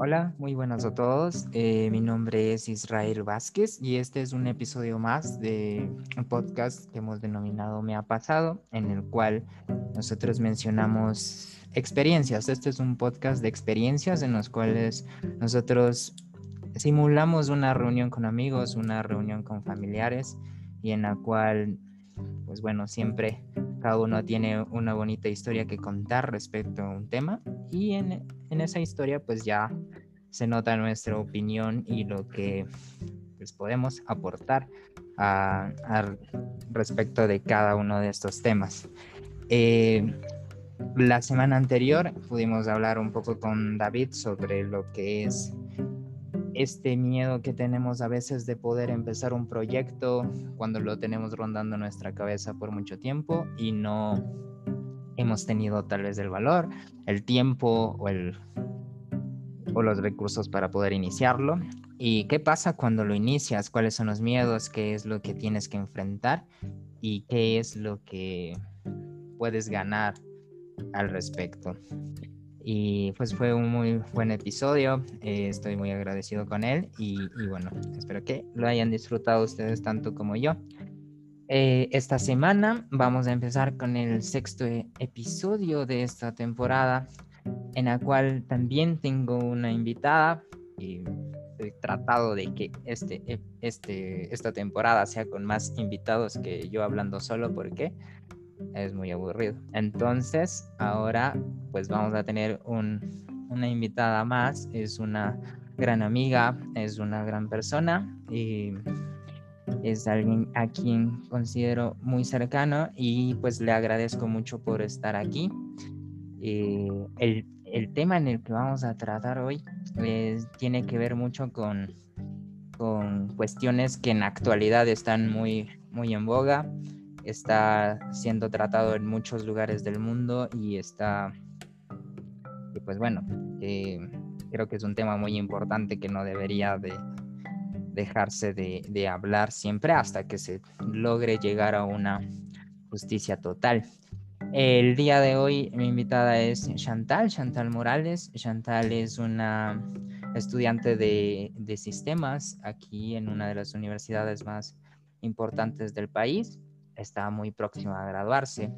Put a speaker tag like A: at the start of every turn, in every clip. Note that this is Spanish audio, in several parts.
A: Hola, muy buenas a todos. Eh, mi nombre es Israel Vázquez y este es un episodio más de un podcast que hemos denominado Me ha pasado, en el cual nosotros mencionamos experiencias. Este es un podcast de experiencias en los cuales nosotros simulamos una reunión con amigos, una reunión con familiares y en la cual, pues bueno, siempre cada uno tiene una bonita historia que contar respecto a un tema y en, en esa historia pues ya se nota nuestra opinión y lo que pues, podemos aportar a, respecto de cada uno de estos temas. Eh, la semana anterior pudimos hablar un poco con David sobre lo que es este miedo que tenemos a veces de poder empezar un proyecto cuando lo tenemos rondando nuestra cabeza por mucho tiempo y no hemos tenido tal vez el valor, el tiempo o, los recursos para poder iniciarlo. ¿Y qué pasa cuando lo inicias? ¿Cuáles son los miedos? ¿Qué es lo que tienes que enfrentar? ¿Y qué es lo que puedes ganar al respecto? Y pues fue un muy buen episodio, eh, estoy muy agradecido con él y, bueno, espero que lo hayan disfrutado ustedes tanto como yo. Eh, esta semana vamos a empezar con el sexto episodio de esta temporada, en la cual también tengo una invitada y he tratado de que este, este, esta temporada sea con más invitados que yo hablando solo porque es muy aburrido. Entonces, ahora pues vamos a tener una invitada más, es una gran amiga, es una gran persona y es alguien a quien considero muy cercano y pues le agradezco mucho por estar aquí. Eh, el, el, tema en el que vamos a tratar hoy tiene que ver mucho con, con cuestiones que en la actualidad están muy, muy en boga está siendo tratado en muchos lugares del mundo y está, y pues bueno, eh, creo que es un tema muy importante que no debería de dejarse de, de, hablar siempre hasta que se logre llegar a una justicia total. El día de hoy mi invitada es Chantal, Chantal Morales. Chantal es una estudiante de, de sistemas aquí en una de las universidades más importantes del país está muy próxima a graduarse,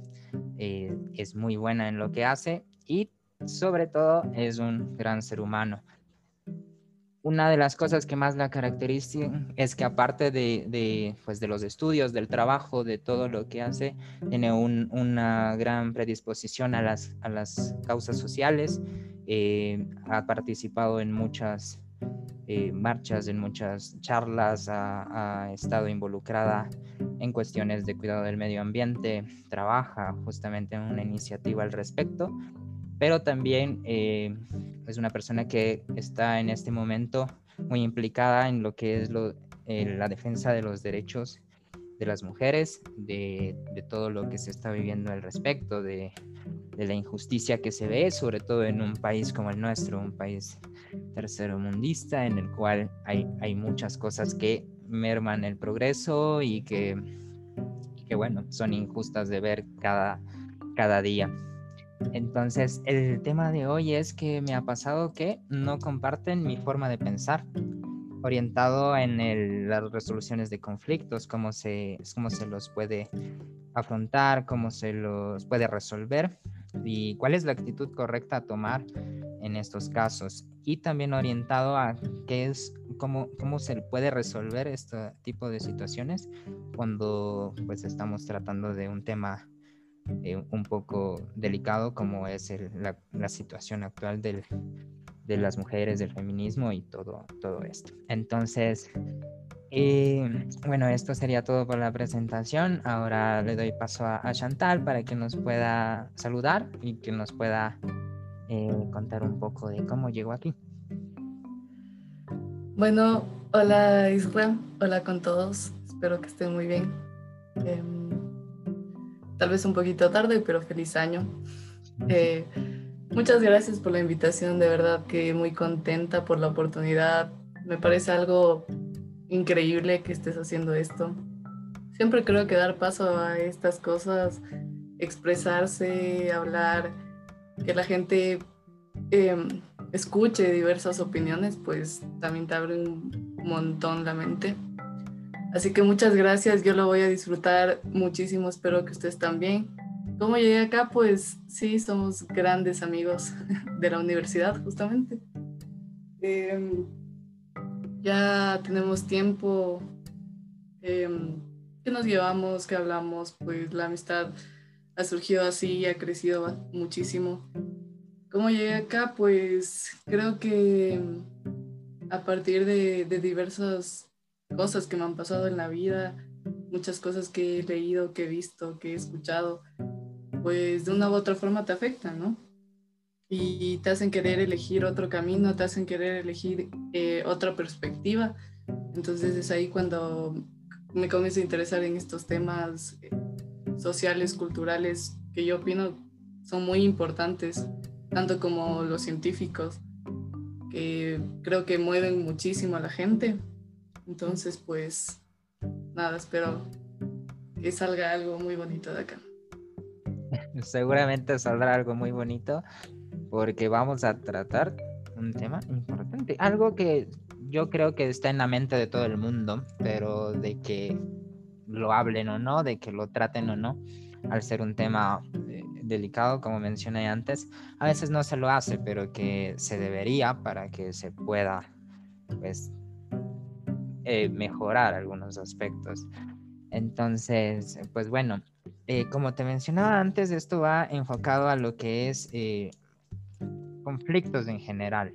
A: eh, es muy buena en lo que hace y sobre todo es un gran ser humano. Una de las cosas que más la caracteriza es que aparte de, pues de los estudios, del trabajo, de todo lo que hace, tiene una gran predisposición a las, a las causas sociales, eh, ha participado en muchas eh, marchas, en muchas charlas, ha, estado involucrada en cuestiones de cuidado del medio ambiente, trabaja justamente en una iniciativa al respecto, pero también eh, es una persona que está en este momento muy implicada en lo que es eh, la defensa de los derechos de las mujeres, de, todo lo que se está viviendo al respecto, de, la injusticia que se ve, sobre todo en un país como el nuestro, un país terceromundista en el cual hay, muchas cosas que merman el progreso y que, bueno, son injustas de ver cada día. Entonces, el tema de hoy es que me ha pasado que no comparten mi forma de pensar, orientado en las resoluciones de conflictos, cómo se, cómo se los puede afrontar, cómo se los puede resolver y cuál es la actitud correcta a tomar en estos casos. Y también orientado a qué es cómo, cómo se puede resolver este tipo de situaciones cuando pues estamos tratando de un tema eh, un poco delicado como es la, situación actual de las mujeres, del feminismo y todo, todo esto. Entonces, y bueno, esto sería todo por la presentación. Ahora le doy paso a, Chantal para que nos pueda saludar y que nos pueda eh, contar un poco de cómo llegó aquí.
B: Bueno, hola Isra, hola con todos. Espero que estén muy bien. Em, tal vez un poquito tarde, pero feliz año. Eh, muchas gracias por la invitación, de verdad que muy contenta por la oportunidad. Me parece algo increíble que estés haciendo esto. Siempre creo que dar paso a estas cosas, expresarse, hablar, que la gente em, escuche diversas opiniones, pues también te abre un montón la mente. Así que muchas gracias, yo lo voy a disfrutar muchísimo, espero que ustedes también. ¿Cómo llegué acá? Pues sí, somos grandes amigos de la universidad, justamente. Em, ya tenemos tiempo em, que nos llevamos, que hablamos, pues la amistad ha surgido así, ha crecido muchísimo. ¿Cómo llegué acá? Pues creo que a partir de, de diversas cosas que me han pasado en la vida, muchas cosas que he leído, que he visto, que he escuchado, pues de una u otra forma te afectan, ¿no? Y te hacen querer elegir otro camino, te hacen querer elegir eh, otra perspectiva. Entonces es ahí cuando me comienzo a interesar en estos temas eh, sociales, culturales, que yo opino son muy importantes, tanto como los científicos, que creo que mueven muchísimo a la gente. Entonces, pues, nada, espero que salga algo muy bonito de acá.
A: Seguramente saldrá algo muy bonito porque vamos a tratar un tema importante, algo que yo creo que está en la mente de todo el mundo, pero de que lo hablen o no, de que lo traten o no, al ser un tema eh, delicado, como mencioné antes, a veces no se lo hace, pero que se debería para que se pueda, pues, eh, mejorar algunos aspectos. Entonces, pues bueno, eh, como te mencionaba antes, esto va enfocado a lo que es eh, conflictos en general.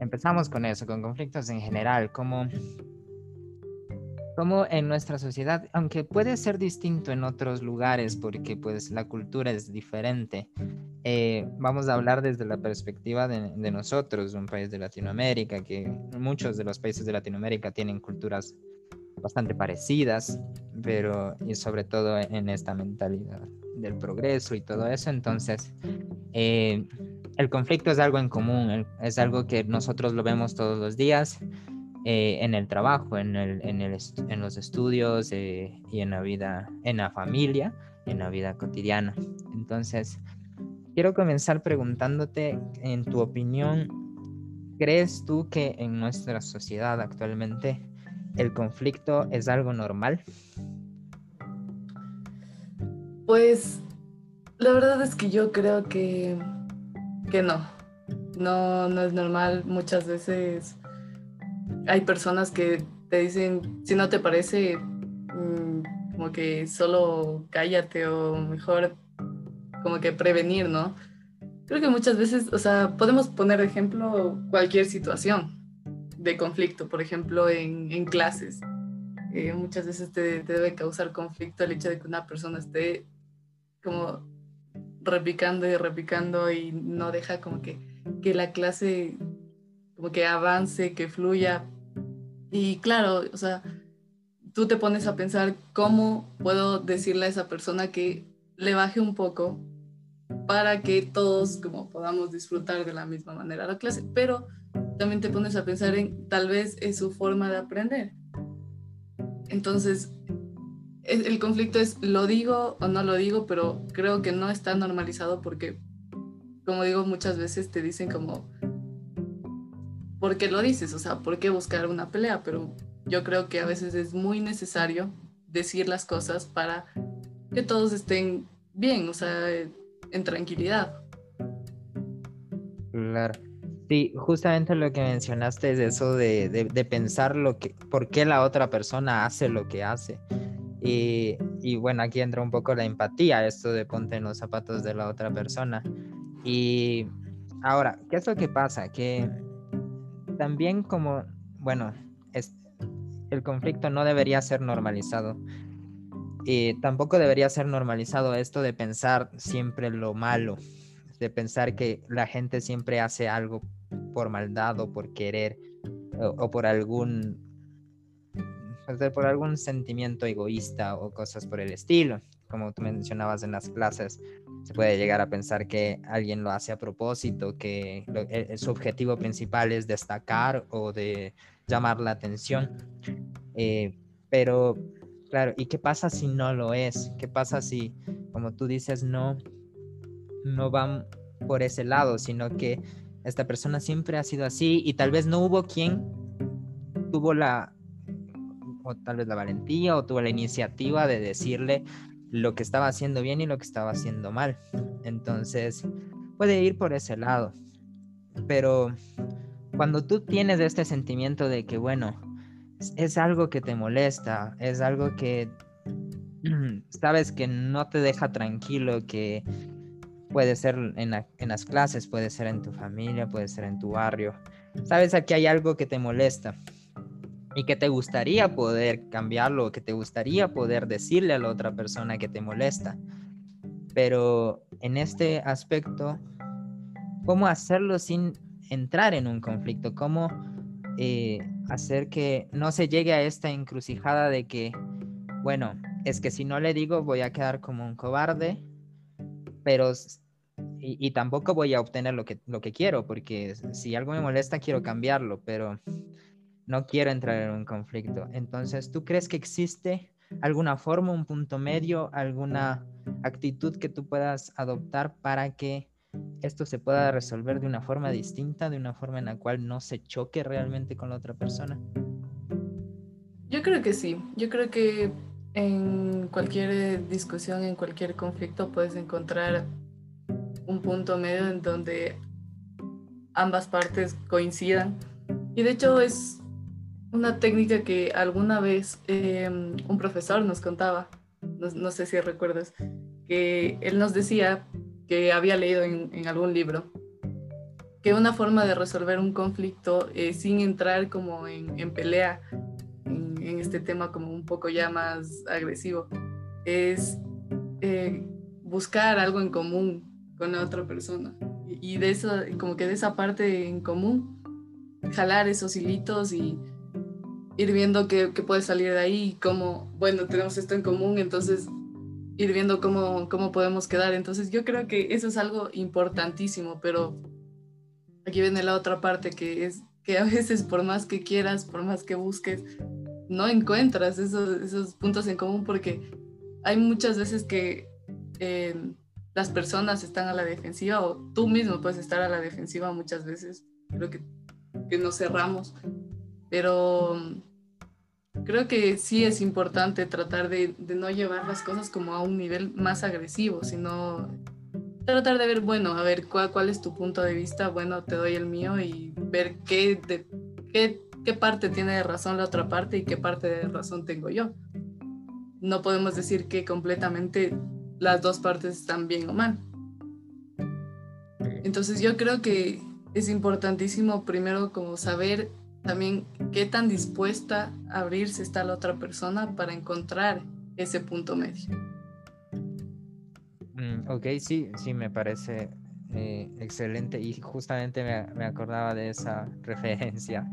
A: Empezamos con eso, con conflictos en general, como, como en nuestra sociedad, aunque puede ser distinto en otros lugares porque pues la cultura es diferente, eh, vamos a hablar desde la perspectiva de, de, nosotros, un país de Latinoamérica, que muchos de los países de Latinoamérica tienen culturas bastante parecidas, pero y sobre todo en esta mentalidad del progreso y todo eso. Entonces, eh, el conflicto es algo en común, es algo que nosotros lo vemos todos los días eh, en el trabajo, en, el, en, el en los estudios eh, y en la vida, en la familia, en la vida cotidiana. Entonces, quiero comenzar preguntándote, en tu opinión, ¿crees tú que en nuestra sociedad actualmente el conflicto es algo normal?
B: Pues la verdad es que yo creo que, que no. No, no es normal. Muchas veces hay personas que te dicen, si no te parece, mm, como que solo cállate o mejor como que prevenir, ¿no? Creo que muchas veces, o sea, podemos poner de ejemplo cualquier situación de conflicto, por ejemplo, en, en clases. Eh, muchas veces te, te, debe causar conflicto el hecho de que una persona esté como repicando y repicando y no deja como que, que la clase como que avance, que fluya. Y claro, o sea, tú te pones a pensar cómo puedo decirle a esa persona que le baje un poco para que todos como podamos disfrutar de la misma manera la clase, pero también te pones a pensar en tal vez es su forma de aprender. Entonces, el conflicto es, lo digo o no lo digo, pero creo que no está normalizado porque, como digo, muchas veces te dicen como, ¿por qué lo dices? O sea, ¿por qué buscar una pelea? Pero yo creo que a veces es muy necesario decir las cosas para que todos estén bien, o sea, en tranquilidad.
A: Claro. Sí, justamente lo que mencionaste es eso de, de, pensar lo que, por qué la otra persona hace lo que hace. Y, y, bueno, aquí entra un poco la empatía, esto de ponte en los zapatos de la otra persona. Y ahora, ¿qué es lo que pasa? Que también como, bueno, es, el conflicto no debería ser normalizado. Y tampoco debería ser normalizado esto de pensar siempre lo malo, de pensar que la gente siempre hace algo por maldad o por querer o, por algún por algún sentimiento egoísta o cosas por el estilo. Como tú mencionabas en las clases, se puede llegar a pensar que alguien lo hace a propósito, que e, su objetivo principal es destacar o de llamar la atención. Eh, pero, claro, ¿y qué pasa si no lo es? ¿Qué pasa si, como tú dices, no, no van por ese lado, sino que esta persona siempre ha sido así y tal vez no hubo quien tuvo la, o tal vez la valentía o tuvo la iniciativa de decirle lo que estaba haciendo bien y lo que estaba haciendo mal. Entonces, puede ir por ese lado. Pero cuando tú tienes este sentimiento de que, bueno, es algo que te molesta, es algo que sabes que no te deja tranquilo, que puede ser en, en, las clases, puede ser en tu familia, puede ser en tu barrio. Sabes que hay algo que te molesta y que te gustaría poder cambiarlo, que te gustaría poder decirle a la otra persona que te molesta. Pero en este aspecto, ¿cómo hacerlo sin entrar en un conflicto? ¿Cómo eh, hacer que no se llegue a esta encrucijada de que, bueno, es que si no le digo voy a quedar como un cobarde, pero y, tampoco voy a obtener lo que, lo que quiero, porque si algo me molesta quiero cambiarlo, pero no quiero entrar en un conflicto. Entonces, ¿tú crees que existe alguna forma, un punto medio, alguna actitud que tú puedas adoptar para que esto se pueda resolver de una forma distinta, de una forma en la cual no se choque realmente con la otra persona?
B: Yo creo que sí. Yo creo que en cualquier discusión, en cualquier conflicto, puedes encontrar un punto medio en donde ambas partes coincidan. Y de hecho es una técnica que alguna vez em, un profesor nos contaba, no, sé si recuerdas, que él nos decía que había leído en, algún libro que una forma de resolver un conflicto eh, sin entrar como en, pelea en, este tema como un poco ya más agresivo es eh, buscar algo en común con la otra persona. Y, de eso como que de esa parte en común jalar esos hilitos y ir viendo qué, puede salir de ahí, cómo, bueno, tenemos esto en común, entonces ir viendo cómo, cómo podemos quedar. Entonces yo creo que eso es algo importantísimo, pero aquí viene la otra parte que es que a veces por más que quieras, por más que busques, no encuentras esos, esos puntos en común porque hay muchas veces que eh, las personas están a la defensiva o tú mismo puedes estar a la defensiva muchas veces. Creo que, que nos cerramos, pero creo que sí es importante tratar de, no llevar las cosas como a un nivel más agresivo, sino tratar de ver, bueno, a ver cuál, cuál es tu punto de vista, bueno, te doy el mío y ver qué, de, qué, qué parte tiene de razón la otra parte y qué parte de razón tengo yo. No podemos decir que completamente las dos partes están bien o mal. Entonces yo creo que es importantísimo primero como saber también qué tan dispuesta a abrirse está la otra persona para encontrar ese punto medio.
A: Mm, ok, sí, sí, me parece eh, excelente y justamente me, acordaba de esa referencia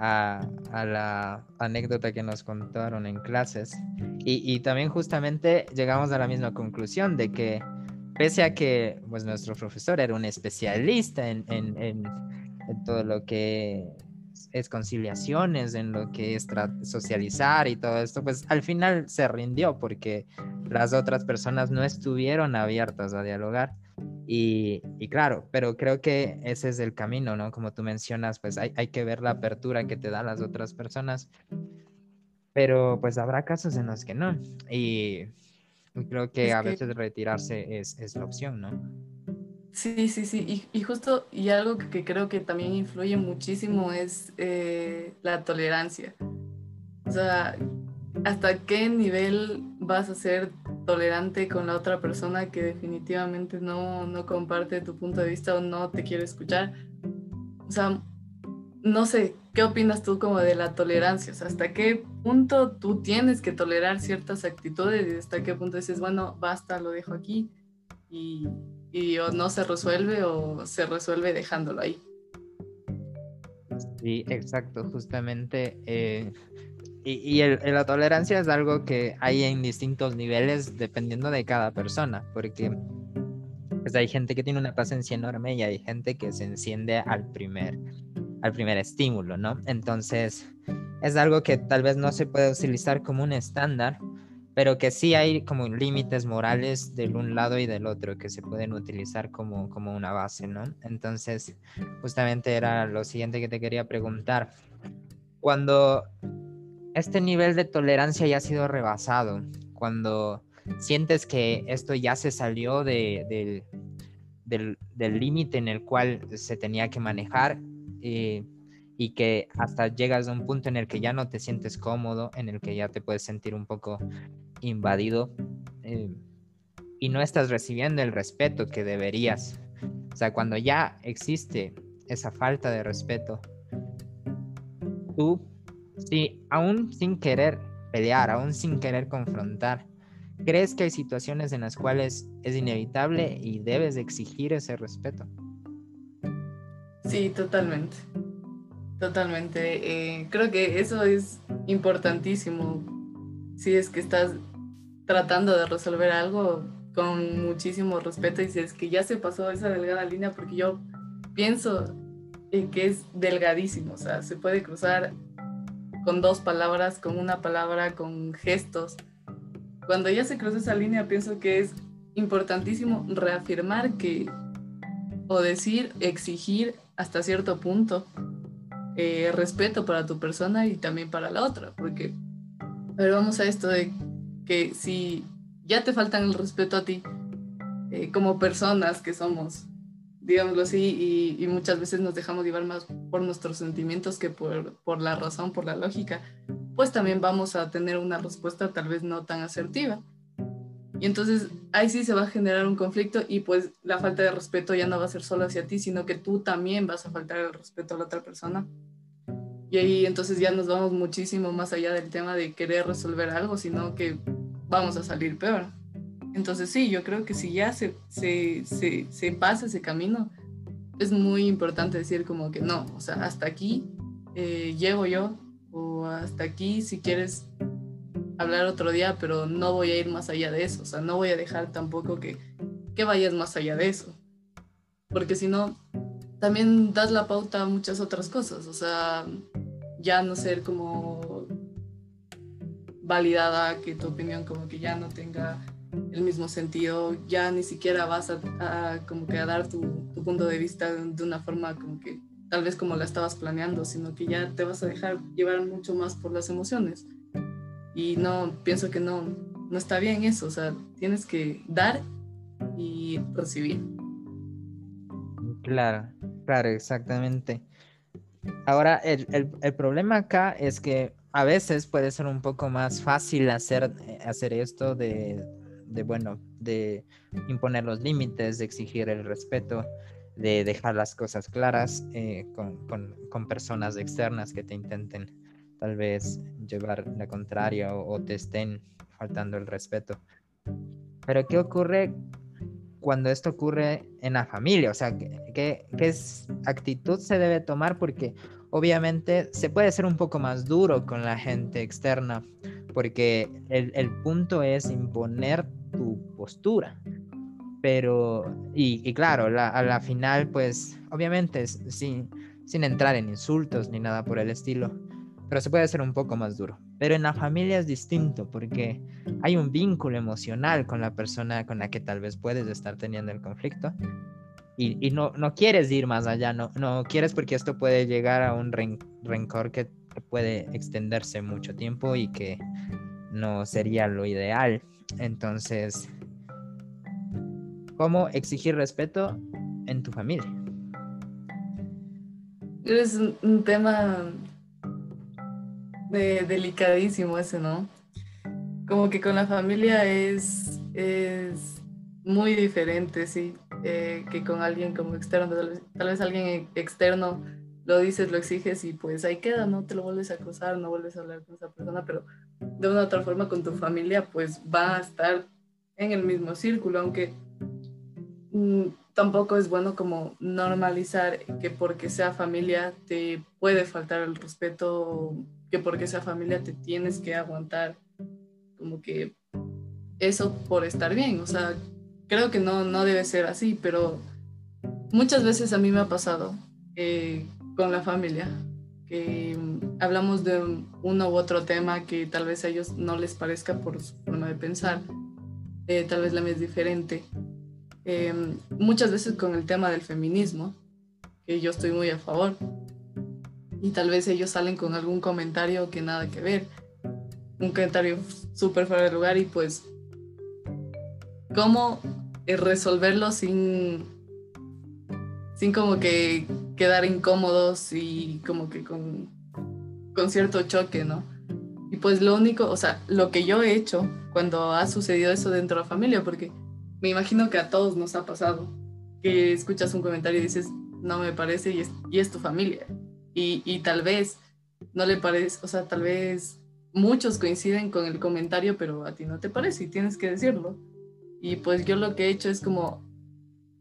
A: a, la anécdota que nos contaron en clases y, también justamente llegamos a la misma conclusión de que pese a que pues, nuestro profesor era un especialista en, en todo lo que es conciliaciones, en lo que es socializar y todo esto, pues al final se rindió porque las otras personas no estuvieron abiertas a dialogar. Y, claro, pero creo que ese es el camino, ¿no? Como tú mencionas, pues hay, hay que ver la apertura que te dan las otras personas, pero pues habrá casos en los que no. Y creo que a veces retirarse es, es la opción, ¿no?
B: Sí, sí, sí. Y, justo, y algo que creo que también influye muchísimo es eh, la tolerancia. O sea, ¿hasta qué nivel vas a ser tolerante con la otra persona que definitivamente no, no comparte tu punto de vista o no te quiere escuchar? O sea, no sé, ¿qué opinas tú como de la tolerancia? O sea, ¿hasta qué punto tú tienes que tolerar ciertas actitudes y hasta qué punto dices, bueno, basta, lo dejo aquí y y o no se resuelve o se resuelve dejándolo ahí.
A: Sí, exacto, justamente. Eh, y, y la tolerancia es algo que hay en distintos niveles dependiendo de cada persona, porque pues, hay gente que tiene una paciencia enorme y hay gente que se enciende al primer, al primer estímulo, ¿no? Entonces, es algo que tal vez no se puede utilizar como un estándar, pero que sí hay como límites morales del un lado y del otro que se pueden utilizar como, como una base, ¿no? Entonces, justamente era lo siguiente que te quería preguntar. Cuando este nivel de tolerancia ya ha sido rebasado, cuando sientes que esto ya se salió de, del límite en el cual se tenía que manejar, eh, y que hasta llegas a un punto en el que ya no te sientes cómodo, en el que ya te puedes sentir un poco invadido eh, y no estás recibiendo el respeto que deberías. O sea, cuando ya existe esa falta de respeto, tú, si aún sin querer pelear, aún sin querer confrontar, ¿crees que hay situaciones en las cuales es inevitable y debes exigir ese respeto?
B: Sí, totalmente. Totalmente. Eh, creo que eso es importantísimo. Si es que estás tratando de resolver algo con muchísimo respeto y si es que ya se pasó esa delgada línea, porque yo pienso que es delgadísimo, o sea, se puede cruzar con dos palabras, con una palabra, con gestos. Cuando ya se cruza esa línea, pienso que es importantísimo reafirmar que, o decir, exigir hasta cierto punto eh, respeto para tu persona y también para la otra, porque, ver, vamos a esto de que si ya te faltan el respeto a ti, eh, como personas que somos, digámoslo así, y, muchas veces nos dejamos llevar más por nuestros sentimientos que por, por la razón, por la lógica, pues también vamos a tener una respuesta tal vez no tan asertiva. Y entonces ahí sí se va a generar un conflicto y pues la falta de respeto ya no va a ser solo hacia ti, sino que tú también vas a faltar el respeto a la otra persona. Y ahí entonces ya nos vamos muchísimo más allá del tema de querer resolver algo, sino que vamos a salir peor. Entonces sí, yo creo que si ya se, se, se, pasa ese camino, es muy importante decir como que no, o sea, hasta aquí eh, llego yo, o hasta aquí si quieres hablar otro día, pero no voy a ir más allá de eso, o sea, no voy a dejar tampoco que, que vayas más allá de eso, porque si no, también das la pauta a muchas otras cosas, o sea, ya no ser como validada, que tu opinión como que ya no tenga el mismo sentido, ya ni siquiera vas a, como que a dar tu, tu, punto de vista de una forma como que tal vez como la estabas planeando, sino que ya te vas a dejar llevar mucho más por las emociones. Y no, pienso que no, no está bien eso, o sea, tienes que dar y recibir.
A: Claro, claro, exactamente. Ahora, el, el, problema acá es que a veces puede ser un poco más fácil hacer, hacer esto de, de, bueno, de imponer los límites, de exigir el respeto, de dejar las cosas claras eh, con, con, con personas externas que te intenten tal vez llevar la contraria o, te estén faltando el respeto. Pero ¿qué ocurre cuando esto ocurre en la familia? O sea, ¿qué, qué, actitud se debe tomar? Porque obviamente se puede ser un poco más duro con la gente externa, porque el, el punto es imponer tu postura. Pero, y, y claro, la, a la final, pues, obviamente, sin, sin entrar en insultos ni nada por el estilo, pero se puede hacer un poco más duro. Pero en la familia es distinto porque hay un vínculo emocional con la persona con la que tal vez puedes estar teniendo el conflicto y, y no, no quieres ir más allá, no, no quieres porque esto puede llegar a un rencor que puede extenderse mucho tiempo y que no sería lo ideal. Entonces, ¿cómo exigir respeto en tu familia?
B: Es un tema delicadísimo ese, ¿no? Como que con la familia es, es muy diferente, sí, eh, que con alguien como externo. Tal vez, alguien externo lo dices, lo exiges y pues ahí queda, no te lo vuelves a cruzar, no vuelves a hablar con esa persona, pero de una u otra forma con tu familia pues va a estar en el mismo círculo, aunque mm, tampoco es bueno como normalizar que porque sea familia te puede faltar el respeto que porque esa familia te tienes que aguantar como que eso por estar bien. O sea, creo que no, no debe ser así, pero muchas veces a mí me ha pasado eh, con la familia que hablamos de uno u otro tema que tal vez a ellos no les parezca por su forma de pensar, eh, tal vez la mía es diferente. Em, muchas veces con el tema del feminismo, que yo estoy muy a favor, y tal vez ellos salen con algún comentario que nada que ver, un comentario súper fuera de lugar y pues, ¿cómo resolverlo sin, sin como que quedar incómodos y como que con, con cierto choque, ¿no? Y pues lo único, o sea, lo que yo he hecho cuando ha sucedido eso dentro de la familia, porque me imagino que a todos nos ha pasado, que escuchas un comentario y dices, no me parece y es, y es tu familia. Y, y, tal vez no le parece, o sea, tal vez muchos coinciden con el comentario, pero a ti no te parece y tienes que decirlo. Y pues yo lo que he hecho es como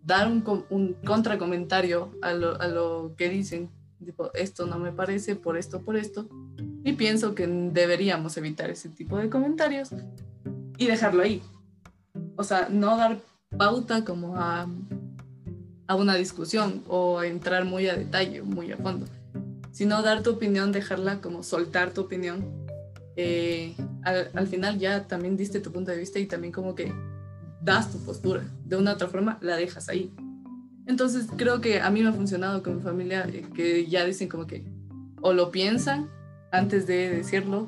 B: dar un, un contracomentario a lo, a lo que dicen. Tipo, esto no me parece por esto, por esto. Y pienso que deberíamos evitar ese tipo de comentarios y dejarlo ahí. O sea, no dar pauta como a, a una discusión o entrar muy a detalle, muy a fondo, sino dar tu opinión, dejarla como soltar tu opinión. Eh, al, al, final ya también diste tu punto de vista y también como que das tu postura. De una u otra forma la dejas ahí. Entonces creo que a mí me ha funcionado con mi familia eh, que ya dicen como que o lo piensan antes de decirlo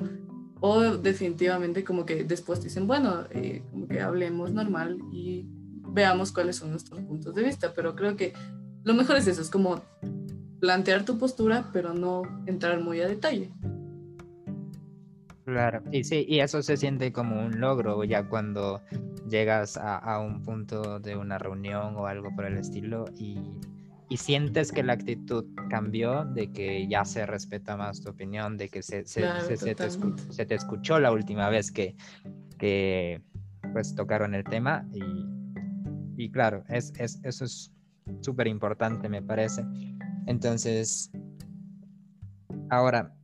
B: o definitivamente como que después dicen, bueno, eh, como que hablemos normal y veamos cuáles son nuestros puntos de vista. Pero creo que lo mejor es eso, es como plantear tu postura, pero no entrar muy a detalle.
A: Claro, y sí, y eso se siente como un logro ya cuando llegas a, un punto de una reunión o algo por el estilo y, sientes que la actitud cambió, de que ya se respeta más tu opinión, de que se, se, te, escuchó, la última vez que, que pues tocaron el tema y, y claro, es, es, eso es súper importante me parece. Entonces, ahora,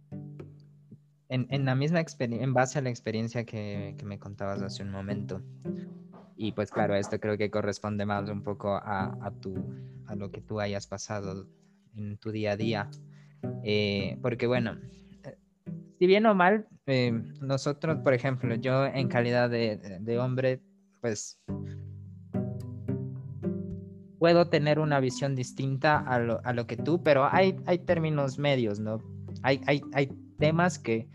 A: en, la misma experiencia, en base a la experiencia que, me contabas hace un momento, y pues claro, esto creo que corresponde más un poco a, a, tu, a lo que tú hayas pasado en tu día a día, eh, porque bueno, eh, si bien o mal, eh, nosotros, por ejemplo, yo en calidad de, de hombre, pues puedo tener una visión distinta a lo, que tú, pero hay, términos medios, ¿no? Hay, temas que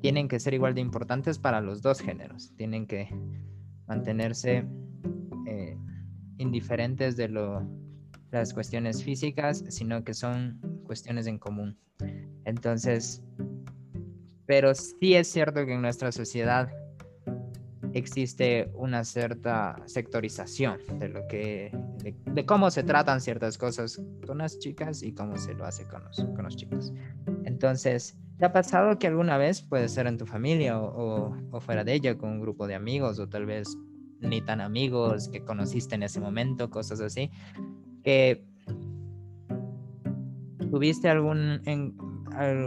A: tienen que ser igual de importantes para los dos géneros. Tienen que mantenerse eh, indiferentes de las cuestiones físicas, sino que son cuestiones en común. Entonces, pero sí es cierto que en nuestra sociedad existe una cierta sectorización de lo que de, cómo se tratan ciertas cosas con las chicas y cómo se lo hace con los, con los chicos. Entonces, ¿Te ha pasado que alguna vez, puede ser en tu familia o, fuera de ella, con un grupo de amigos o tal vez ni tan amigos que conociste en ese momento, cosas así, que tuviste algún,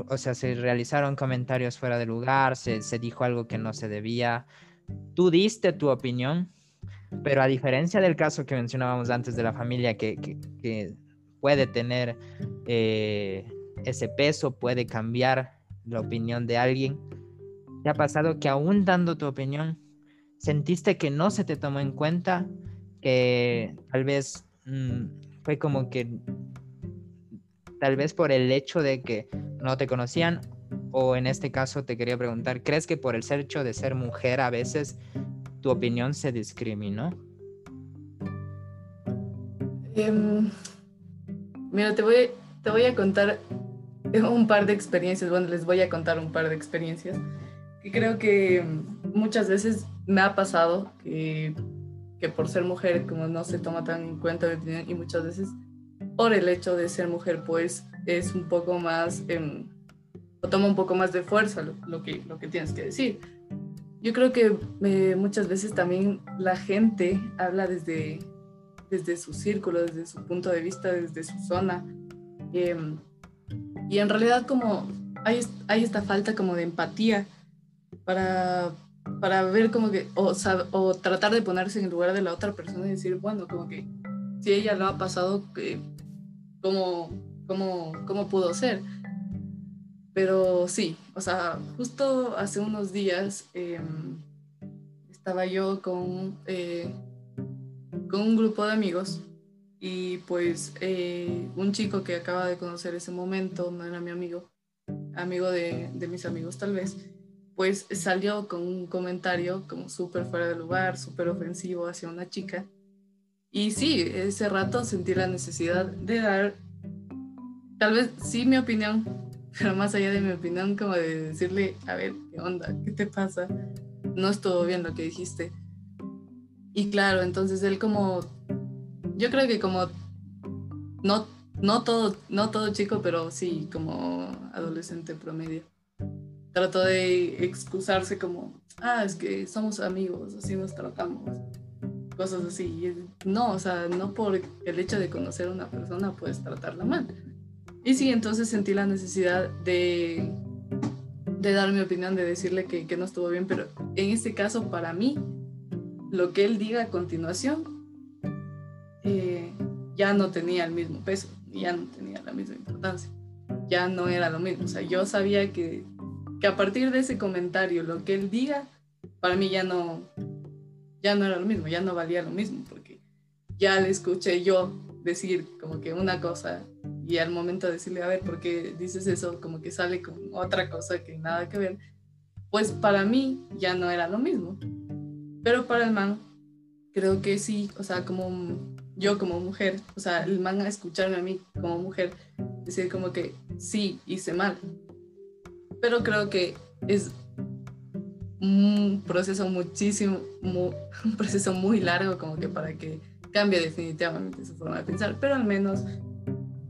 A: o sea, se realizaron comentarios fuera de lugar, se, dijo algo que no se debía, tú diste tu opinión, pero a diferencia del caso que mencionábamos antes de la familia que, que, puede tener eh, ese peso, puede cambiar la opinión de alguien, ¿te ha pasado que aún dando tu opinión, sentiste que no se te tomó en cuenta, que tal vez mm, fue como que, tal vez por el hecho de que no te conocían, o en este caso te quería preguntar, ¿crees que por el hecho de ser mujer a veces tu opinión se discriminó?
B: Em, mira, te voy, te voy a contar un par de experiencias, bueno, les voy a contar un par de experiencias que creo que muchas veces me ha pasado que, que por ser mujer como no se toma tan en cuenta mi opinión y muchas veces por el hecho de ser mujer pues es un poco más eh, o toma un poco más de fuerza lo, que, lo que tienes que decir. Yo creo que eh, muchas veces también la gente habla desde, desde su círculo, desde su punto de vista, desde su zona. Eh, y en realidad como hay, hay esta falta como de empatía para, para ver como que, o, o tratar de ponerse en el lugar de la otra persona y decir, bueno, como que si ella lo ha pasado, ¿cómo, cómo, cómo pudo ser? Pero sí, o sea, justo hace unos días em, estaba yo con, eh, con un grupo de amigos y pues eh, un chico que acaba de conocer ese momento, no era mi amigo, amigo de, de mis amigos tal vez, pues salió con un comentario como súper fuera de lugar, súper ofensivo hacia una chica. Y sí, ese rato sentí la necesidad de dar, tal vez sí mi opinión, pero más allá de mi opinión, como de decirle, a ver, ¿qué onda? ¿Qué te pasa? No estuvo bien lo que dijiste. Y claro, entonces él como yo creo que como no, no, todo, no todo chico, pero sí como adolescente promedio. Trató de excusarse como, ah, es que somos amigos, así nos tratamos, cosas así. No, o sea, no por el hecho de conocer a una persona puedes tratarla mal. Y sí, entonces sentí la necesidad de, de dar mi opinión, de decirle que, que no estuvo bien, pero en este caso, para mí, lo que él diga a continuación eh, ya no tenía el mismo peso, ya no tenía la misma importancia, ya no era lo mismo. O sea, yo sabía que, que a partir de ese comentario, lo que él diga, para mí ya no, ya no era lo mismo, ya no valía lo mismo, porque ya le escuché yo decir como que una cosa y al momento de decirle, a ver, ¿por qué dices eso? Como que sale con otra cosa que nada que ver, pues para mí ya no era lo mismo. Pero para el man, creo que sí, o sea, como yo como mujer, o sea, el man a escucharme a mí como mujer, decir como que sí, hice mal. Pero creo que es un proceso muchísimo, un proceso muy largo como que para que cambie definitivamente su forma de pensar, pero al menos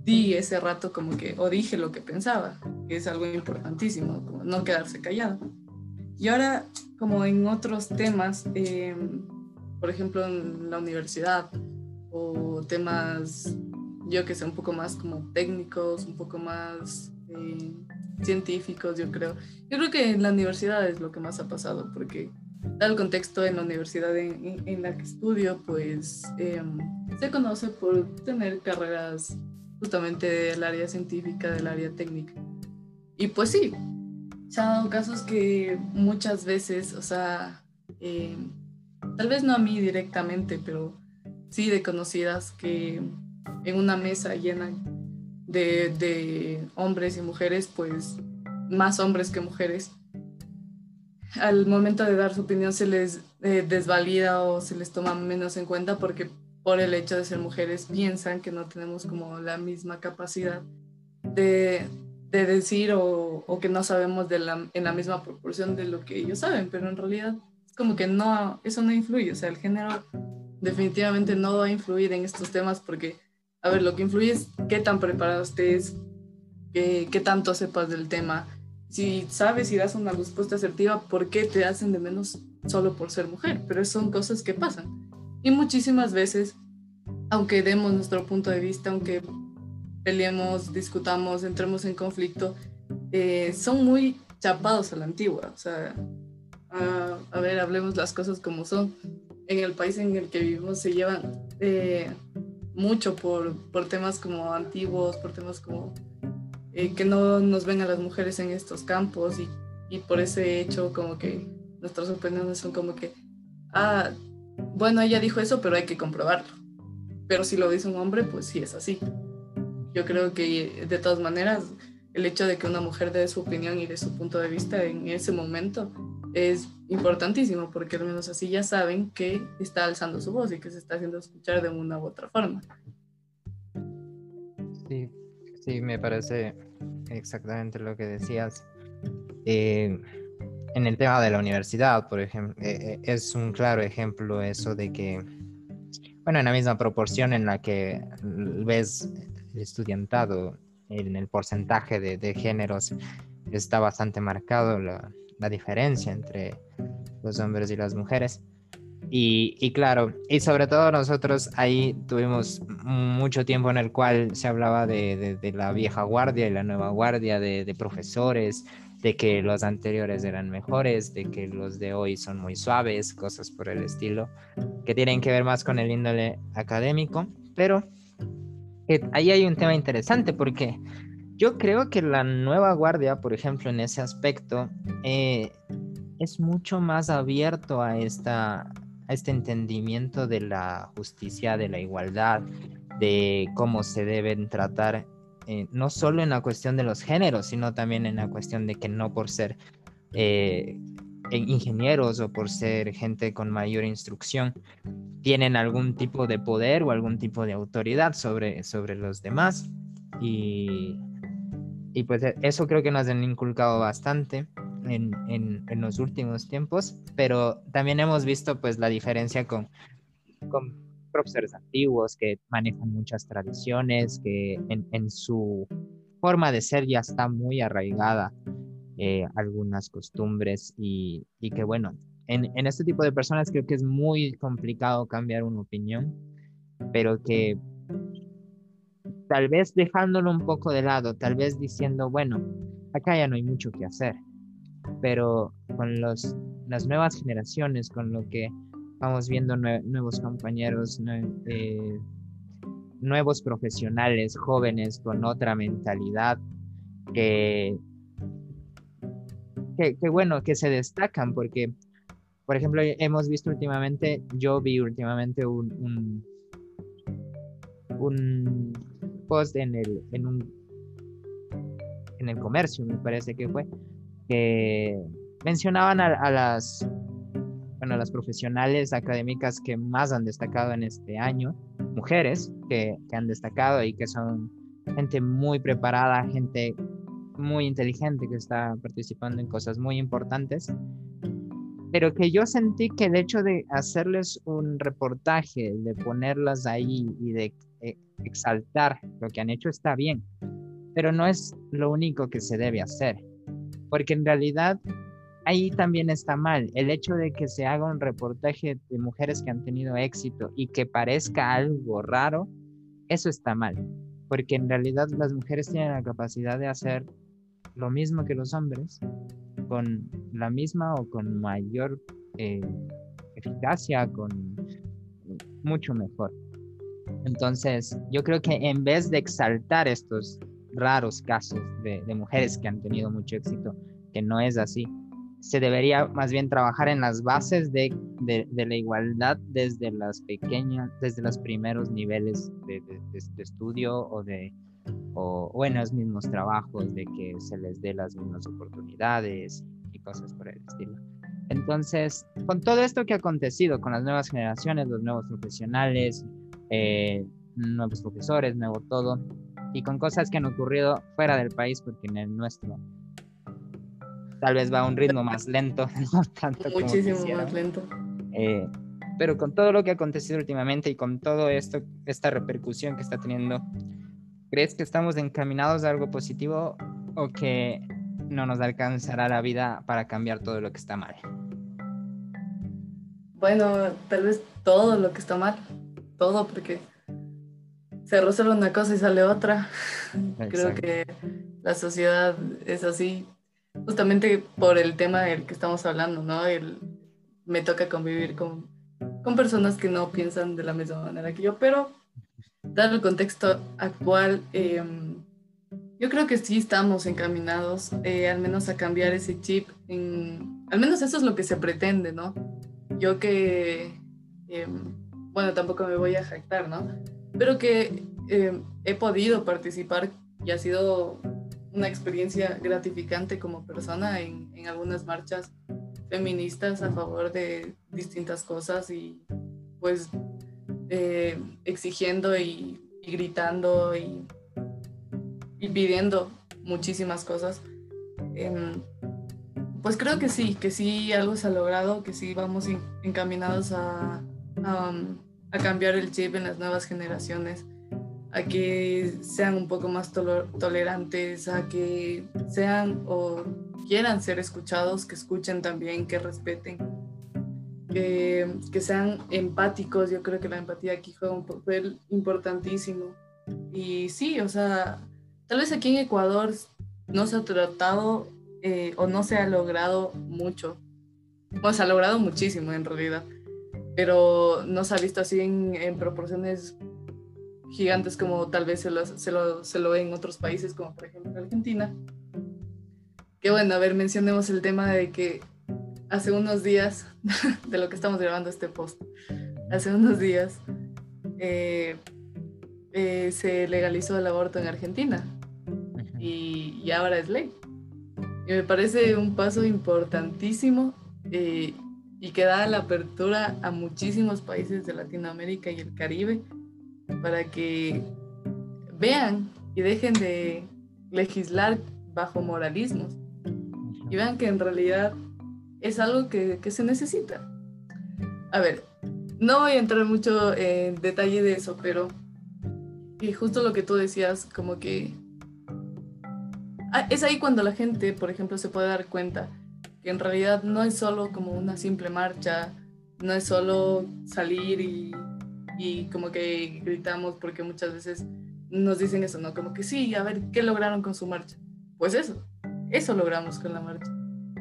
B: di ese rato como que, o dije lo que pensaba, que es algo importantísimo, como no quedarse callado. Y ahora, como en otros temas, em, por ejemplo, en la universidad, o temas, yo que sé, un poco más como técnicos, un poco más eh, científicos, yo creo. Yo creo que en la universidad es lo que más ha pasado, porque dado el contexto en la universidad en, la que estudio, pues em, se conoce por tener carreras justamente del área científica, del área técnica. Y pues sí, se han dado casos que muchas veces, o sea, em, tal vez no a mí directamente, pero sí, de conocidas que en una mesa llena de, hombres y mujeres, pues más hombres que mujeres, al momento de dar su opinión se les eh, desvalida o se les toma menos en cuenta porque por el hecho de ser mujeres piensan que no tenemos como la misma capacidad de, decir o, que no sabemos de la, en la misma proporción de lo que ellos saben, pero en realidad es como que no, eso no influye, o sea, el género definitivamente no va a influir en estos temas porque, a ver, lo que influye es qué tan preparado estés, qué, qué tanto sepas del tema. Si sabes y das una respuesta asertiva, ¿por qué te hacen de menos solo por ser mujer? Pero son cosas que pasan. Y muchísimas veces, aunque demos nuestro punto de vista, aunque peleemos, discutamos, entremos en conflicto, eh, son muy chapados a la antigua. O sea, a, ver, hablemos las cosas como son en el país en el que vivimos se llevan eh, mucho por, por, temas como antiguos, por temas como eh, que no nos ven a las mujeres en estos campos y, y, por ese hecho como que nuestras opiniones son como que, ah, bueno, ella dijo eso, pero hay que comprobarlo. Pero si lo dice un hombre, pues sí es así. Yo creo que de todas maneras el hecho de que una mujer dé su opinión y de su punto de vista en ese momento es importantísimo porque al menos así ya saben que está alzando su voz y que se está haciendo escuchar de una u otra forma.
A: Sí, sí, me parece exactamente lo que decías. Eh, en el tema de la universidad, por ejemplo, eh, es un claro ejemplo eso de que, bueno, en la misma proporción en la que ves el estudiantado en el porcentaje de, de géneros está bastante marcado la, la diferencia entre los hombres y las mujeres. Y, claro, y sobre todo nosotros ahí tuvimos mucho tiempo en el cual se hablaba de, la vieja guardia y la nueva guardia, de, profesores, de que los anteriores eran mejores, de que los de hoy son muy suaves, cosas por el estilo, que tienen que ver más con el índole académico. Pero ahí hay un tema interesante porque yo creo que la nueva guardia, por ejemplo, en ese aspecto, eh, es mucho más abierto a, esta, a este entendimiento de la justicia, de la igualdad, de cómo se deben tratar, eh, no solo en la cuestión de los géneros, sino también en la cuestión de que no por ser eh, ingenieros o por ser gente con mayor instrucción, tienen algún tipo de poder o algún tipo de autoridad sobre, sobre los demás. Y, y pues eso creo que nos han inculcado bastante en, en, en, los últimos tiempos, pero también hemos visto pues la diferencia con, con profesores antiguos que manejan muchas tradiciones, que en, su forma de ser ya está muy arraigada eh, algunas costumbres y, y que bueno, en, en, este tipo de personas creo que es muy complicado cambiar una opinión, pero que tal vez dejándolo un poco de lado, tal vez diciendo, bueno, acá ya no hay mucho que hacer, pero con los, las nuevas generaciones, con lo que vamos viendo nuevos compañeros, eh, nuevos profesionales jóvenes con otra mentalidad que que, bueno, que se destacan porque, por ejemplo, hemos visto últimamente, yo vi últimamente un, un, post en el, en un, en el comercio, me parece que fue, que mencionaban a, las, bueno, las profesionales académicas que más han destacado en este año, mujeres que, que han destacado y que son gente muy preparada, gente muy inteligente que está participando en cosas muy importantes, pero que yo sentí que el hecho de hacerles un reportaje, de ponerlas ahí y de eh, exaltar lo que han hecho está bien, pero no es lo único que se debe hacer, porque en realidad ahí también está mal. El hecho de que se haga un reportaje de mujeres que han tenido éxito y que parezca algo raro, eso está mal, porque en realidad las mujeres tienen la capacidad de hacer lo mismo que los hombres, con la misma o con mayor eh, eficacia, con mucho mejor. Entonces, yo creo que en vez de exaltar estos raros casos de, mujeres que han tenido mucho éxito, que no es así, se debería más bien trabajar en las bases de, la igualdad desde las pequeñas, desde los primeros niveles de, estudio o de, o, en los mismos trabajos, de que se les dé las mismas oportunidades y cosas por el estilo. Entonces, con todo esto que ha acontecido, con las nuevas generaciones, los nuevos profesionales, eh, nuevos profesores, nuevo todo, y con cosas que han ocurrido fuera del país, porque en el nuestro tal vez va a un ritmo más lento, no tanto
B: Muchísimo más lento.
A: Eh, pero con todo lo que ha acontecido últimamente y con todo esto, esta repercusión que está teniendo ¿Crees que estamos encaminados a algo positivo o que no nos alcanzará la vida para cambiar todo lo que está mal?
B: Bueno, tal vez todo lo que está mal, todo, porque se resuelve una cosa y sale otra. Creo que la sociedad es así, justamente por el tema del que estamos hablando, ¿no? El, me toca convivir con, con personas que no piensan de la misma manera que yo, pero dado el contexto actual, em, yo creo que sí estamos encaminados eh, al menos a cambiar ese chip. En, al menos eso es lo que se pretende, ¿no? Yo que, em, bueno, tampoco me voy a jactar, ¿no? Pero que em, he podido participar y ha sido una experiencia gratificante como persona en, en algunas marchas feministas a favor de distintas cosas y pues eh, exigiendo y, gritando y, pidiendo muchísimas cosas. Em, pues creo que sí, que sí algo se ha logrado, que sí vamos encaminados a, a, cambiar el chip en las nuevas generaciones, a que sean un poco más tolerantes, a que sean o quieran ser escuchados, que escuchen también, que respeten que, sean empáticos. Yo creo que la empatía aquí juega un papel importantísimo. Y sí, o sea, tal vez aquí en Ecuador no se ha tratado eh, o no se ha logrado mucho. Bueno, se ha logrado muchísimo en realidad, pero no se ha visto así en, proporciones gigantes como tal vez se lo, se lo, se lo ve en otros países, como por ejemplo Argentina. Que bueno, a ver, mencionemos el tema de que hace unos días, de lo que estamos grabando este post, hace unos días eh, eh, se legalizó el aborto en Argentina y, y, ahora es ley. Y me parece un paso importantísimo eh, y que da la apertura a muchísimos países de Latinoamérica y el Caribe para que vean y dejen de legislar bajo moralismos y vean que en realidad es algo que, que se necesita. A ver, no voy a entrar mucho en detalle de eso, pero y justo lo que tú decías, como que ah, es ahí cuando la gente, por ejemplo, se puede dar cuenta que en realidad no es solo como una simple marcha, no es solo salir y, y como que gritamos porque muchas veces nos dicen eso, ¿no? Como que sí, a ver, ¿qué lograron con su marcha? Pues eso, eso logramos con la marcha.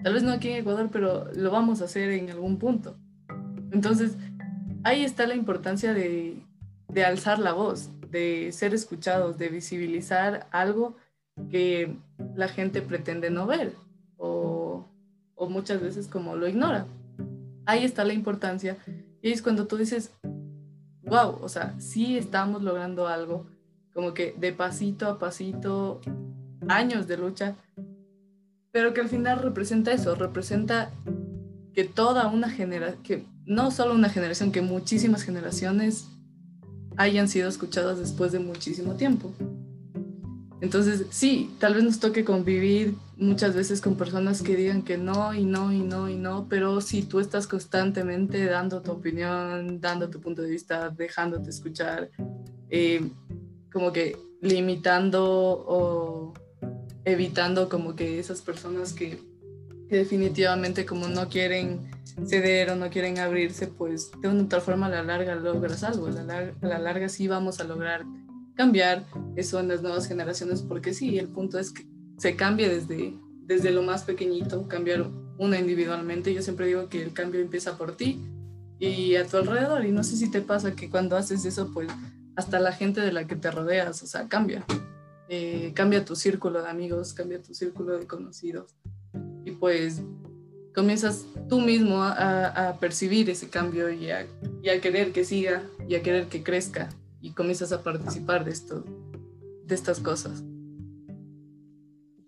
B: Tal vez no aquí en Ecuador, pero lo vamos a hacer en algún punto. Entonces, ahí está la importancia de, de alzar la voz, de ser escuchados, de visibilizar algo que la gente pretende no ver o, o muchas veces como lo ignora. Ahí está la importancia y es cuando tú dices, wow, o sea, sí estamos logrando algo, como que de pasito a pasito, años de lucha, pero que al final representa eso, representa que toda una generación, que no solo una generación, que muchísimas generaciones hayan sido escuchadas después de muchísimo tiempo. Entonces, sí, tal vez nos toque convivir muchas veces con personas que digan que no y no y no y no, pero si tú estás constantemente dando tu opinión, dando tu punto de vista, dejándote escuchar, eh, como que limitando o evitando como que esas personas que, definitivamente como no quieren ceder o no quieren abrirse, pues de una otra forma a la larga logras algo, a la, larga, a la larga sí vamos a lograr cambiar eso en las nuevas generaciones, porque sí, el punto es que se cambie desde, desde lo más pequeñito, cambiar una individualmente. Yo siempre digo que el cambio empieza por ti y a tu alrededor, y no sé si te pasa que cuando haces eso, pues hasta la gente de la que te rodeas, o sea, cambia. Eh, cambia tu círculo de amigos, cambia tu círculo de conocidos. Y pues comienzas tú mismo a, percibir ese cambio y a, querer que siga y a querer que crezca y comienzas a participar de esto, de estas cosas.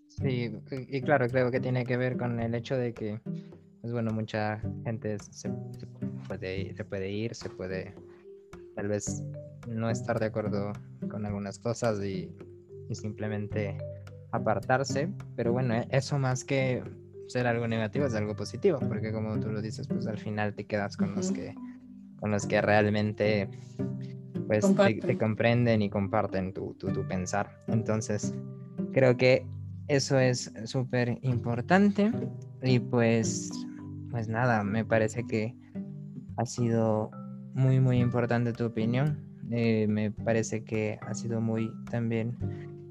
A: Sí, y claro, creo que tiene que ver con el hecho de que, pues bueno, mucha gente se, puede, se puede ir, se puede tal vez no estar de acuerdo con algunas cosas y, y simplemente apartarse, pero bueno, eso más que ser algo negativo es algo positivo, porque como tú lo dices, pues al final te quedas con los que con los que realmente pues te, comprenden y comparten tu, tu, tu, pensar. Entonces, creo que eso es súper importante y pues pues nada, me parece que ha sido muy muy importante tu opinión. Eh, me parece que ha sido muy también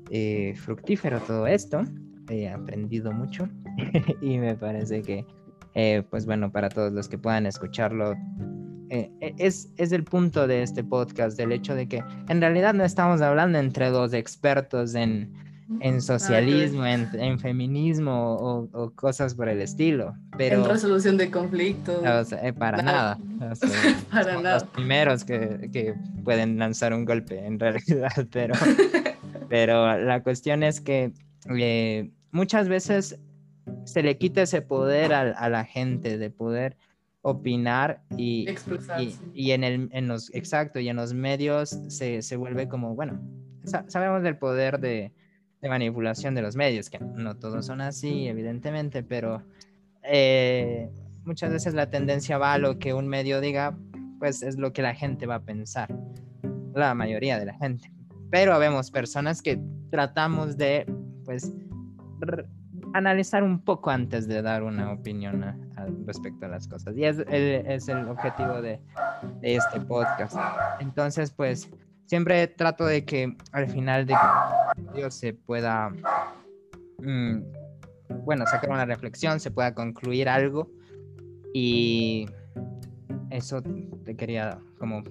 A: eh, fructífero todo esto. He aprendido mucho y me parece que, eh, pues bueno, para todos los que puedan escucharlo, eh, eh, es, es el punto de este podcast, del hecho de que en realidad no estamos hablando entre dos expertos en, en socialismo, en, en feminismo o, o, cosas por el estilo. Pero,
B: en resolución de conflictos.
A: para nada.
B: para nada.
A: Los primeros que, que, pueden lanzar un golpe, en realidad. Pero, pero la cuestión es que muchas veces se le quita ese poder a, la gente de poder opinar y, y, en, el, en los, exacto, y en los medios se, se vuelve como, bueno, sabemos del poder de, de, manipulación de los medios, que no todos son así, evidentemente, pero eh, muchas veces la tendencia va a lo que un medio diga, pues es lo que la gente va a pensar, la mayoría de la gente. Pero vemos personas que tratamos de, pues, analizar un poco antes de dar una opinión respecto a las cosas. Y es, es el objetivo de, de, este podcast. Entonces, pues, siempre trato de que al final de Dios se pueda, mm, bueno, sacar una reflexión, se pueda concluir algo. Y eso te quería como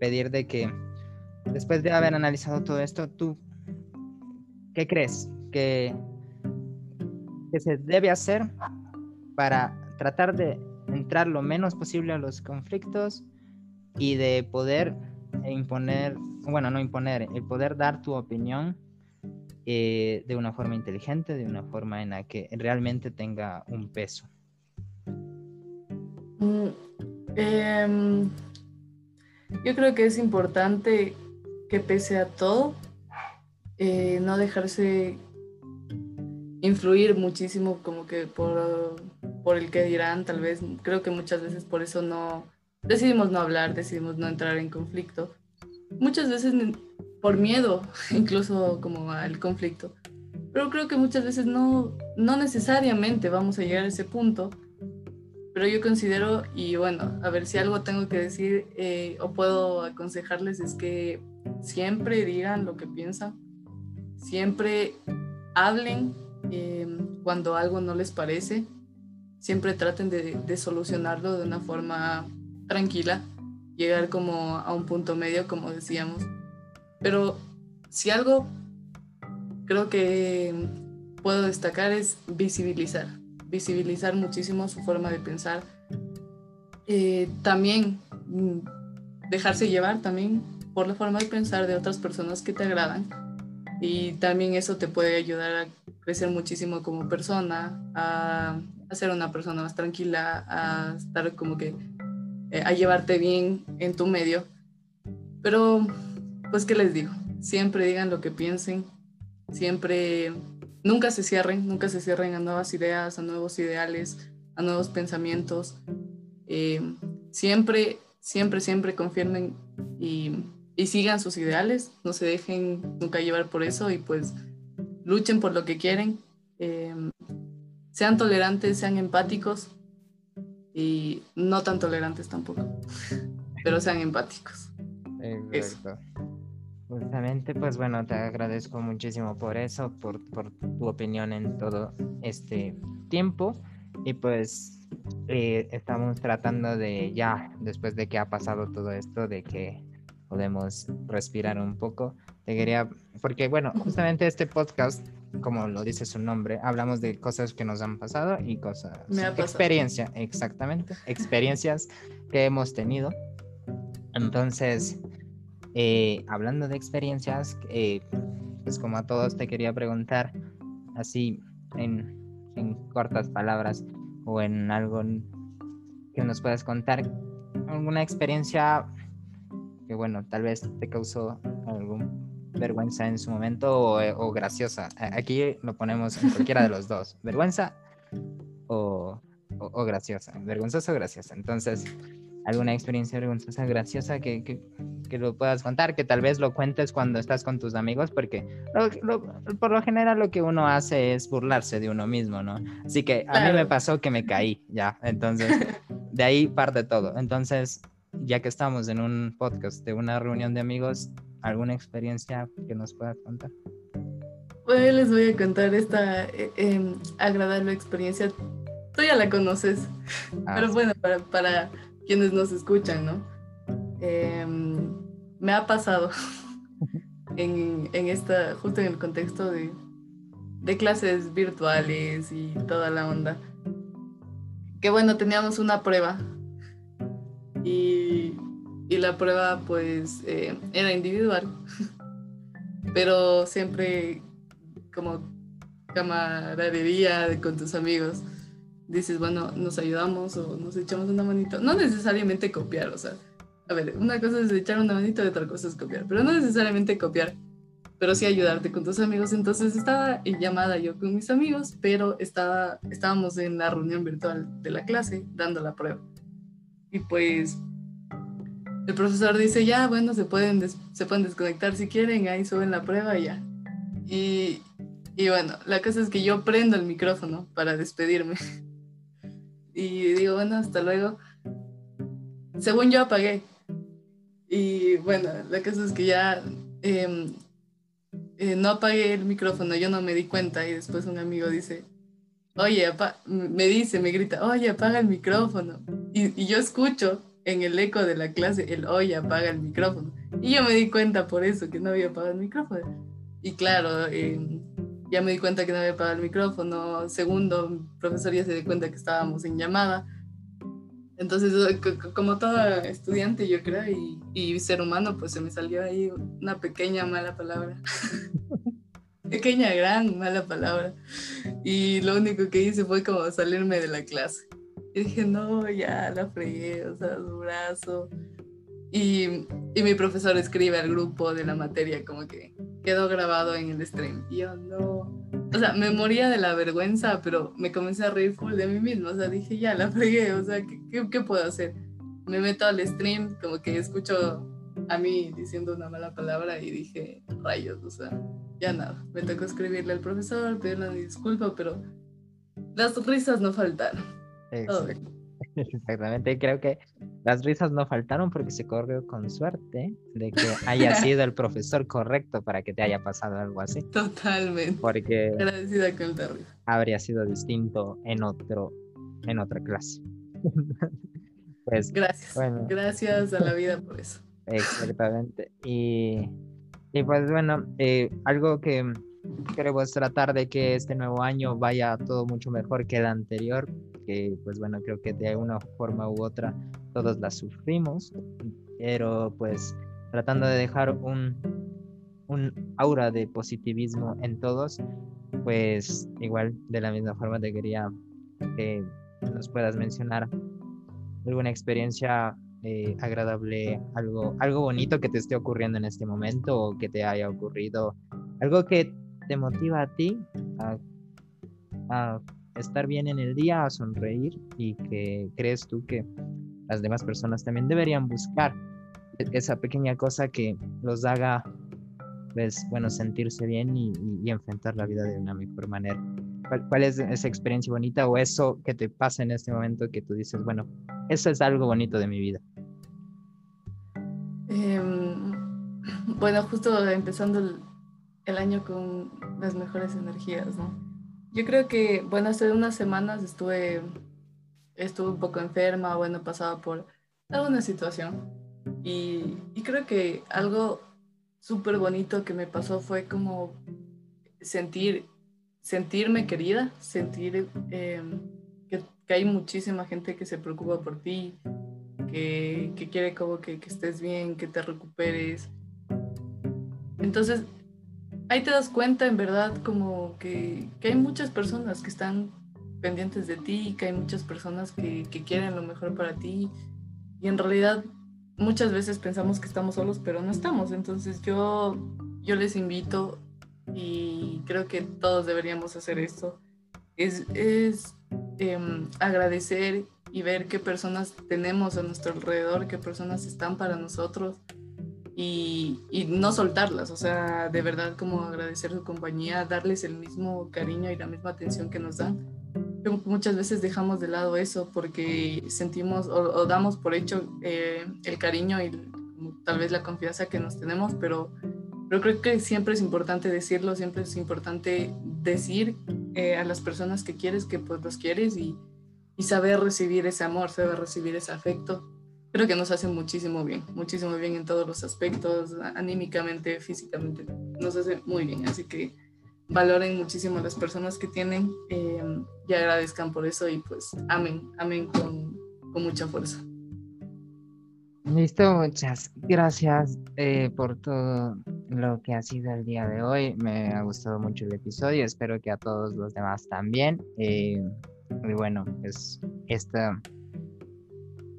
A: pedir de que después de haber analizado todo esto, ¿tú qué crees que, que se debe hacer para tratar de entrar lo menos posible a los conflictos y de poder imponer, bueno, no imponer, el poder dar tu opinión eh, de una forma inteligente, de una forma en la que realmente tenga un peso.
B: Mm, em, yo creo que es importante que pese a todo, eh, no dejarse influir muchísimo como que por, por el que dirán, tal vez, creo que muchas veces por eso no decidimos no hablar, decidimos no entrar en conflicto. Muchas veces por miedo, incluso como al conflicto. Pero creo que muchas veces no, no necesariamente vamos a llegar a ese punto. Pero yo considero, y bueno, a ver si algo tengo que decir eh, o puedo aconsejarles es que siempre digan lo que piensan, siempre hablen em, cuando algo no les parece, siempre traten de, de solucionarlo de una forma tranquila, llegar como a un punto medio, como decíamos pero si algo creo que puedo destacar es visibilizar, visibilizar muchísimo su forma de pensar. Eh, también mm, dejarse llevar también por la forma de pensar de otras personas que te agradan y también eso te puede ayudar a crecer muchísimo como persona, a, ser una persona más tranquila, a estar como que eh, a llevarte bien en tu medio. Pero pues, ¿qué les digo? Siempre digan lo que piensen, siempre, nunca se cierren, nunca se cierren a nuevas ideas, a nuevos ideales, a nuevos pensamientos. Eh, siempre, siempre, siempre confirmen y, sigan sus ideales, no se dejen nunca llevar por eso y pues luchen por lo que quieren. Eh, sean tolerantes, sean empáticos y no tan tolerantes tampoco, pero sean empáticos.
A: Exacto. Justamente, pues bueno, te agradezco muchísimo por eso, por, por tu opinión en todo este tiempo. Y pues eh, estamos tratando de ya, después de que ha pasado todo esto, de que podemos respirar un poco. Te quería, porque bueno, justamente este podcast, como lo dice su nombre, hablamos de cosas que nos han pasado y cosas, experiencia, exactamente, experiencias que hemos tenido. Entonces, eh, hablando de experiencias, eh, pues como a todos te quería preguntar, así en, cortas palabras o en algo que nos puedas contar, alguna experiencia que bueno, tal vez te causó vergüenza en su momento o, eh, o, graciosa. Aquí lo ponemos en cualquiera de los dos, vergüenza o, o, o graciosa, vergonzosa o graciosa. Entonces, alguna experiencia vergonzosa, graciosa que, que, que, lo puedas contar, que tal vez lo cuentes cuando estás con tus amigos, porque por lo general lo que uno hace es burlarse de uno mismo, ¿no? Así que a mí me pasó que me caí, ya, entonces de ahí parte todo. Entonces, ya que estamos en un podcast de una reunión de amigos, ¿alguna experiencia que nos puedas contar?
B: Pues les voy a contar esta eh, em, agradable experiencia. Tú ya la conoces, ah, pero bueno, para, para quienes nos escuchan, ¿no? Em, me ha pasado en, en, esta, justo en el contexto de, de clases virtuales y toda la onda, que bueno, teníamos una prueba y, y la prueba pues eh, era individual, pero siempre como camaradería con tus amigos dices, bueno, nos ayudamos o nos echamos una manito. No necesariamente copiar, o sea, a ver, una cosa es echar una manito y otra cosa es copiar, pero no necesariamente copiar, pero sí ayudarte con tus amigos. Entonces estaba en llamada yo con mis amigos, pero estaba, estábamos en la reunión virtual de la clase dando la prueba. Y pues el profesor dice, ya, bueno, se pueden, se pueden desconectar si quieren, ahí suben la prueba y ya. Y, y bueno, la cosa es que yo prendo el micrófono para despedirme. Y digo, bueno, hasta luego. Según yo apagué. Y bueno, la cosa es que ya em, eh, no apagué el micrófono, yo no me di cuenta y después un amigo dice, oye, me dice, me grita, oye, apaga el micrófono. Y, y, yo escucho en el eco de la clase el hoy apaga el micrófono. Y yo me di cuenta por eso que no había apagado el micrófono. Y claro, em, ya me di cuenta que no había apagado el micrófono. Segundo, el profesor ya se dio cuenta que estábamos en llamada. Entonces, como toda estudiante, yo creo, y, y, ser humano, pues se me salió ahí una pequeña mala palabra. pequeña, gran mala palabra. Y lo único que hice fue como salirme de la clase. Y dije, no, ya la fregué, o sea, su brazo. Y, y mi profesor escribe al grupo de la materia como que quedó grabado en el stream. Y yo, no o sea, me moría de la vergüenza, pero me comencé a reír full de mí mismo, o sea, dije, ya, la fregué, o sea, ¿qué, qué, puedo hacer? Me meto al stream, como que escucho a mí diciendo una mala palabra y dije, rayos, o sea, ya nada, me tocó escribirle al profesor, pedirle una disculpa, pero las risas no faltaron.
A: Exactamente, creo que las risas no faltaron porque se corrió con suerte de que haya sido el profesor correcto para que te haya pasado algo así.
B: Totalmente.
A: Porque
B: agradecida con
A: habría sido distinto en otro en otra clase.
B: pues gracias. Gracias a la vida por eso.
A: Exactamente. Y, y pues bueno, eh, algo que queremos tratar de que este nuevo año vaya todo mucho mejor que el anterior, que pues bueno, creo que de una forma u otra todos la sufrimos, pero pues tratando de dejar un, un aura de positivismo en todos, pues igual de la misma forma te quería que nos puedas mencionar alguna experiencia eh, agradable, algo, algo bonito que te esté ocurriendo en este momento o que te haya ocurrido, algo que te motiva a ti a, a estar bien en el día, a sonreír y que crees tú que las demás personas también deberían buscar e-, esa pequeña cosa que los haga, pues, bueno, sentirse bien y, enfrentar la vida de una mejor manera. ¿Cuál, es esa experiencia bonita o eso que te pasa en este momento que tú dices, bueno, eso es algo bonito de mi vida?
B: Em, bueno, justo empezando el, el año con las mejores energías, ¿no? Yo creo que, bueno, hace unas semanas estuve, estuve un poco enferma, bueno, pasaba por alguna situación. Y, y creo que algo súper bonito que me pasó fue como sentir, sentirme querida, sentir em, que, que, hay muchísima gente que se preocupa por ti, que, que quiere como que, que estés bien, que te recuperes. Entonces, ahí te das cuenta en verdad como que, que, hay muchas personas que están pendientes de ti, que hay muchas personas que, quieren lo mejor para ti y en realidad muchas veces pensamos que estamos solos pero no estamos. Entonces yo, yo les invito y creo que todos deberíamos hacer esto. Es, es eh, agradecer y ver qué personas tenemos a nuestro alrededor, qué personas están para nosotros y, no soltarlas, o sea, de verdad como agradecer su compañía, darles el mismo cariño y la misma atención que nos dan. muchas veces dejamos de lado eso porque sentimos o, damos por hecho eh, el cariño y tal vez la confianza que nos tenemos, pero, pero creo que siempre es importante decirlo, siempre es importante decir eh, a las personas que quieres que pues los quieres y, y saber recibir ese amor, saber recibir ese afecto creo que nos hace muchísimo bien, muchísimo bien en todos los aspectos, anímicamente, físicamente, nos hace muy bien. Así que valoren muchísimo a las personas que tienen eh, y agradezcan por eso y pues amen, amen con, con mucha fuerza.
A: Listo, muchas gracias eh, por todo lo que ha sido el día de hoy. Me ha gustado mucho el episodio, espero que a todos los demás también. Eh, y bueno, pues esta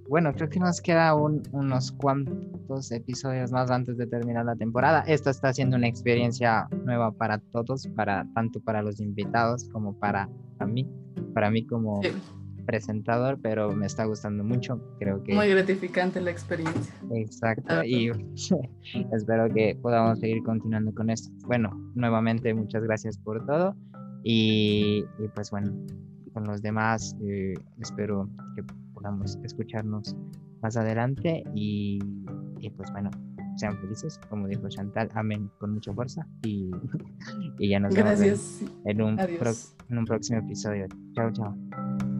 A: bueno, creo que nos queda unos cuantos episodios más antes de terminar la temporada. Esta está siendo una experiencia nueva para todos, para tanto para los invitados como para, mí, para mí como presentador, pero me está gustando mucho. Creo que
B: muy gratificante la experiencia.
A: Exacto, y espero que podamos seguir continuando con esto. Bueno, nuevamente muchas gracias por todo y, pues bueno, con los demás eh, espero que podamos escucharnos más adelante y, pues bueno, sean felices, como dijo Chantal, amén con mucha fuerza y, y ya nos vemos en, un en un próximo episodio. Chao, chao.